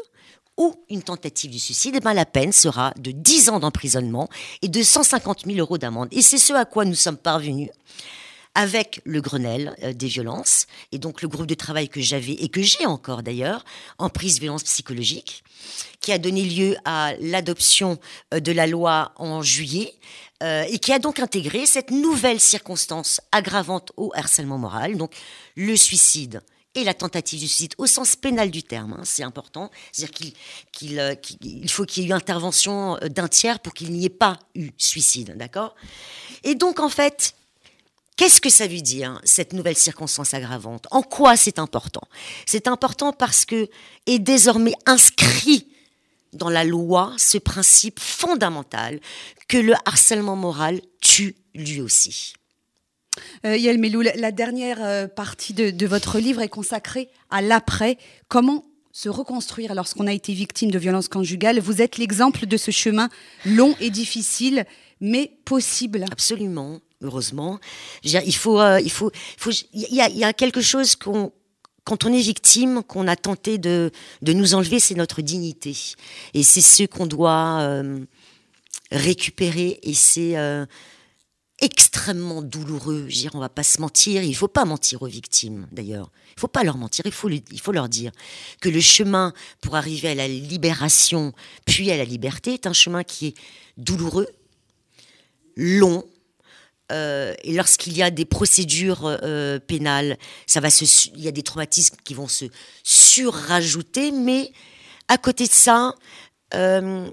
ou une tentative de suicide, et eh ben la peine sera de 10 ans d'emprisonnement et de 150 000 euros d'amende. Et c'est ce à quoi nous sommes parvenus avec le Grenelle euh, des violences et donc le groupe de travail que j'avais et que j'ai encore d'ailleurs en prise violence psychologique qui a donné lieu à l'adoption euh, de la loi en juillet euh, et qui a donc intégré cette nouvelle circonstance aggravante au harcèlement moral, donc le suicide et la tentative de suicide au sens pénal du terme, hein, c'est important. C'est-à-dire qu'il faut qu'il y ait eu intervention d'un tiers pour qu'il n'y ait pas eu suicide, d'accord? Et donc en fait, Qu'est-ce que ça veut dire, cette nouvelle circonstance aggravante? En quoi c'est important? C'est important parce que est désormais inscrit dans la loi ce principe fondamental que le harcèlement moral tue lui aussi. Euh, Yael Melou, la dernière euh, partie de, votre livre est consacrée à l'après. Comment se reconstruire lorsqu'on a été victime de violences conjugales? Vous êtes l'exemple de ce chemin long et difficile, mais possible. Absolument heureusement. il faut, euh, il faut, il y, a, quelque chose qu'on quand on est victime, qu'on a tenté de, de nous enlever, c'est notre dignité. Et c'est ce qu'on doit euh, récupérer. Et c'est euh, extrêmement douloureux. Je dire, on va pas se mentir. Il faut pas mentir aux victimes, d'ailleurs. Il faut pas leur mentir. Il faut, il faut leur dire que le chemin pour arriver à la libération, puis à la liberté, est un chemin qui est douloureux, long, euh, et lorsqu'il y a des procédures euh, pénales, ça va se, il y a des traumatismes qui vont se surrajouter, mais à côté de ça, euh,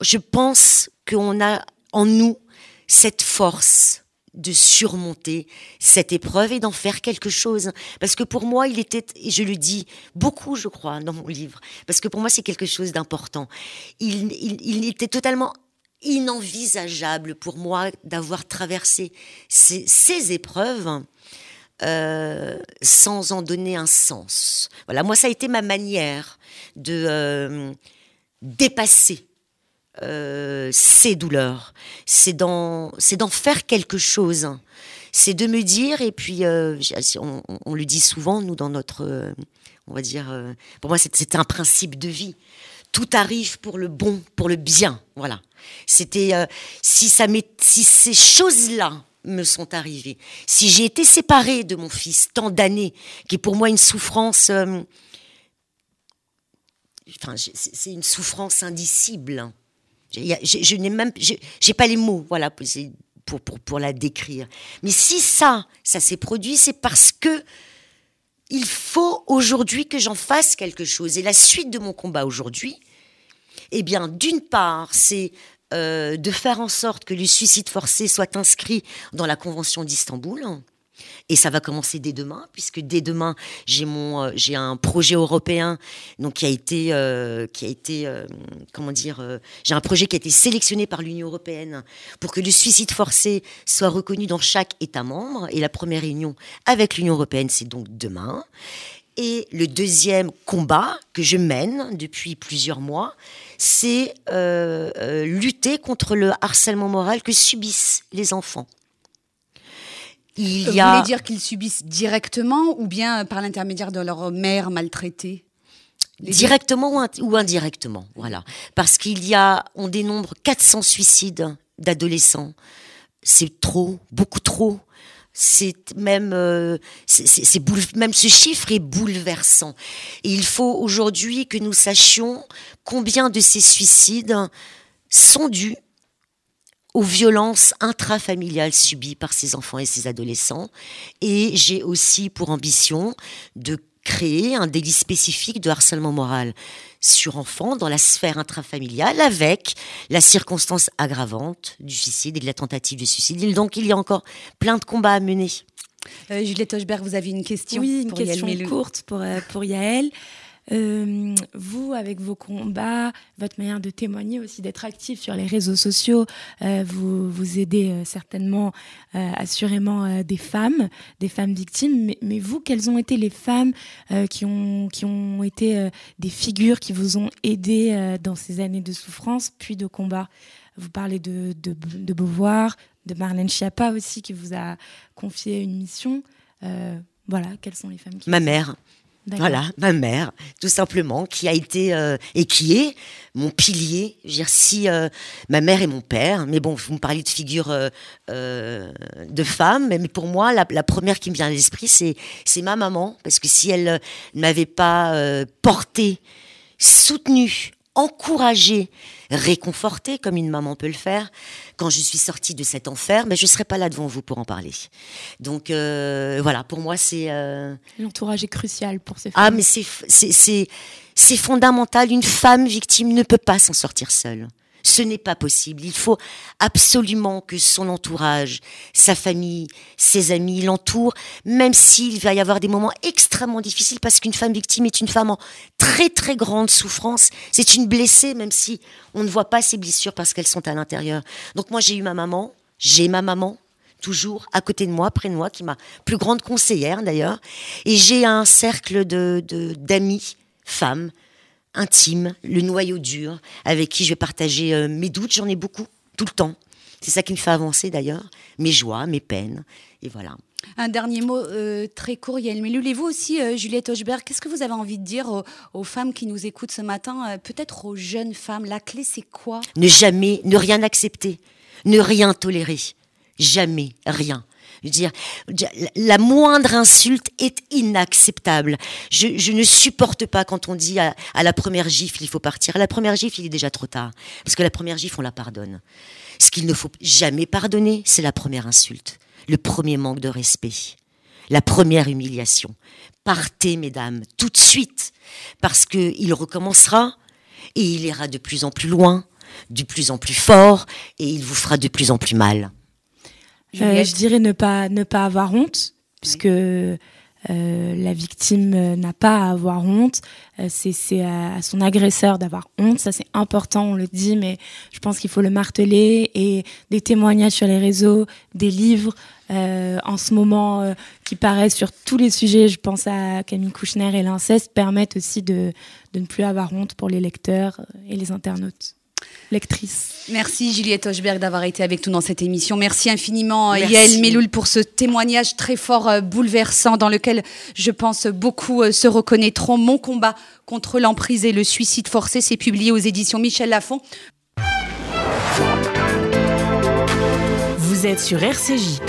je pense qu'on a en nous cette force de surmonter cette épreuve et d'en faire quelque chose. Parce que pour moi, il était, et je le dis beaucoup, je crois, dans mon livre, parce que pour moi, c'est quelque chose d'important. Il était totalement inenvisageable pour moi d'avoir traversé ces, épreuves euh, sans en donner un sens. Voilà, moi, ça a été ma manière de euh, dépasser euh, ces douleurs. C'est d'en, c'est faire quelque chose. C'est de me dire, et puis on, le dit souvent, nous, dans notre, on va dire, pour moi, c'est un principe de vie. Tout arrive pour le bon, pour le bien. Voilà. C'était euh, si ces choses-là me sont arrivées, si j'ai été séparée de mon fils tant d'années, qui est pour moi une souffrance, euh, enfin c'est une souffrance indicible. Je, je, je n'ai même, j'ai pas les mots, voilà, pour, pour, pour la décrire. Mais si ça, ça s'est produit, c'est parce que il faut aujourd'hui que j'en fasse quelque chose. Et la suite de mon combat aujourd'hui, eh bien, d'une part, c'est euh, de faire en sorte que le suicide forcé soit inscrit dans la Convention d'Istanbul. Et ça va commencer dès demain, puisque dès demain j'ai euh, un projet européen donc qui a été euh, qui a été euh, comment dire j'ai un projet qui a été sélectionné par l'Union européenne pour que le suicide forcé soit reconnu dans chaque État membre. Et la première réunion avec l'Union européenne c'est donc demain. Et le deuxième combat que je mène depuis plusieurs mois, c'est lutter contre le harcèlement moral que subissent les enfants. Il y a... Vous voulez dire qu'ils subissent directement ou bien par l'intermédiaire de leur mère maltraitée? Les directement ou, ou, indirectement, voilà. Parce qu'il y a, on dénombre 400 suicides d'adolescents. C'est trop, beaucoup trop c'est même euh, c'est même ce chiffre est bouleversant. Et il faut aujourd'hui que nous sachions combien de ces suicides sont dus aux violences intrafamiliales subies par ces enfants et ces adolescents. Et j'ai aussi pour ambition de créer un délit spécifique de harcèlement moral sur enfants dans la sphère intrafamiliale avec la circonstance aggravante du suicide et de la tentative de suicide. Donc il y a encore plein de combats à mener. Euh, Juliette Hochberg, vous avez une question Oui, une question courte pour, euh, pour Yael. Euh, vous, avec vos combats, votre manière de témoigner aussi, d'être actif sur les réseaux sociaux, euh, vous, aidez euh, certainement, assurément, des femmes, des femmes victimes. Mais, vous, quelles ont été les femmes qui, ont, qui ont été des figures qui vous ont aidé dans ces années de souffrance puis de combat? Vous parlez de, de, de Beauvoir, de Marlène Schiappa aussi, qui vous a confié une mission. voilà, quelles sont les femmes qui Ma mère. Voilà, ma mère, tout simplement, qui a été euh, et qui est mon pilier. Je veux dire, si euh, ma mère et mon père, mais bon, vous me parlez de figure euh, de femme, mais pour moi, la, la première qui me vient à l'esprit, c'est ma maman, parce que si elle ne m'avait pas portée, soutenue, encouragée, réconfortée, comme une maman peut le faire, quand je suis sortie de cet enfer, mais ben, je ne serais pas là devant vous pour en parler. Donc euh, voilà, pour moi, c'est... Euh... L'entourage est crucial pour ces femmes. Ah, mais c'est fondamental. Une femme victime ne peut pas s'en sortir seule. Ce n'est pas possible. Il faut absolument que son entourage, sa famille, ses amis l'entourent, même s'il va y avoir des moments extrêmement difficiles, parce qu'une femme victime est une femme en très très grande souffrance. C'est une blessée, même si on ne voit pas ses blessures parce qu'elles sont à l'intérieur. Donc moi j'ai eu ma maman, j'ai ma maman, toujours à côté de moi, près de moi, qui est ma plus grande conseillère d'ailleurs. Et j'ai un cercle de d'amis, femmes, intime, le noyau dur, avec qui je vais partager euh, mes doutes, j'en ai beaucoup, tout le temps. C'est ça qui me fait avancer d'ailleurs, mes joies, mes peines, et voilà. Un dernier mot euh, très court, Yael Melul. Et vous aussi, euh, Juliette Hochberg, qu'est-ce que vous avez envie de dire aux, aux femmes qui nous écoutent ce matin, euh, peut-être aux jeunes femmes? La clé, c'est quoi? Ne jamais, ne rien accepter, ne rien tolérer, jamais rien. Dire, la moindre insulte est inacceptable. Je, ne supporte pas quand on dit à, à, la première gifle, il faut partir. À la première gifle, il est déjà trop tard. Parce que la première gifle, on la pardonne. Ce qu'il ne faut jamais pardonner, c'est la première insulte, le premier manque de respect, la première humiliation. Partez, mesdames, tout de suite, parce que il recommencera et il ira de plus en plus loin, de plus en plus fort, et il vous fera de plus en plus mal. Je dirais ne pas ne pas avoir honte, puisque euh, la victime euh, n'a pas à avoir honte, euh, c'est à, son agresseur d'avoir honte, ça c'est important, on le dit, mais je pense qu'il faut le marteler. Et des témoignages sur les réseaux, des livres en ce moment qui paraissent sur tous les sujets, je pense à Camille Kouchner et l'inceste, permettent aussi de, de ne plus avoir honte pour les lecteurs et les internautes lectrice. Merci Juliette Hochberg d'avoir été avec nous dans cette émission. Merci infiniment Yael Meloul pour ce témoignage très fort, euh, bouleversant, dans lequel je pense beaucoup euh, se reconnaîtront. Mon combat contre l'emprise et le suicide forcé, c'est publié aux éditions Michel Lafon. Vous êtes sur RCJ.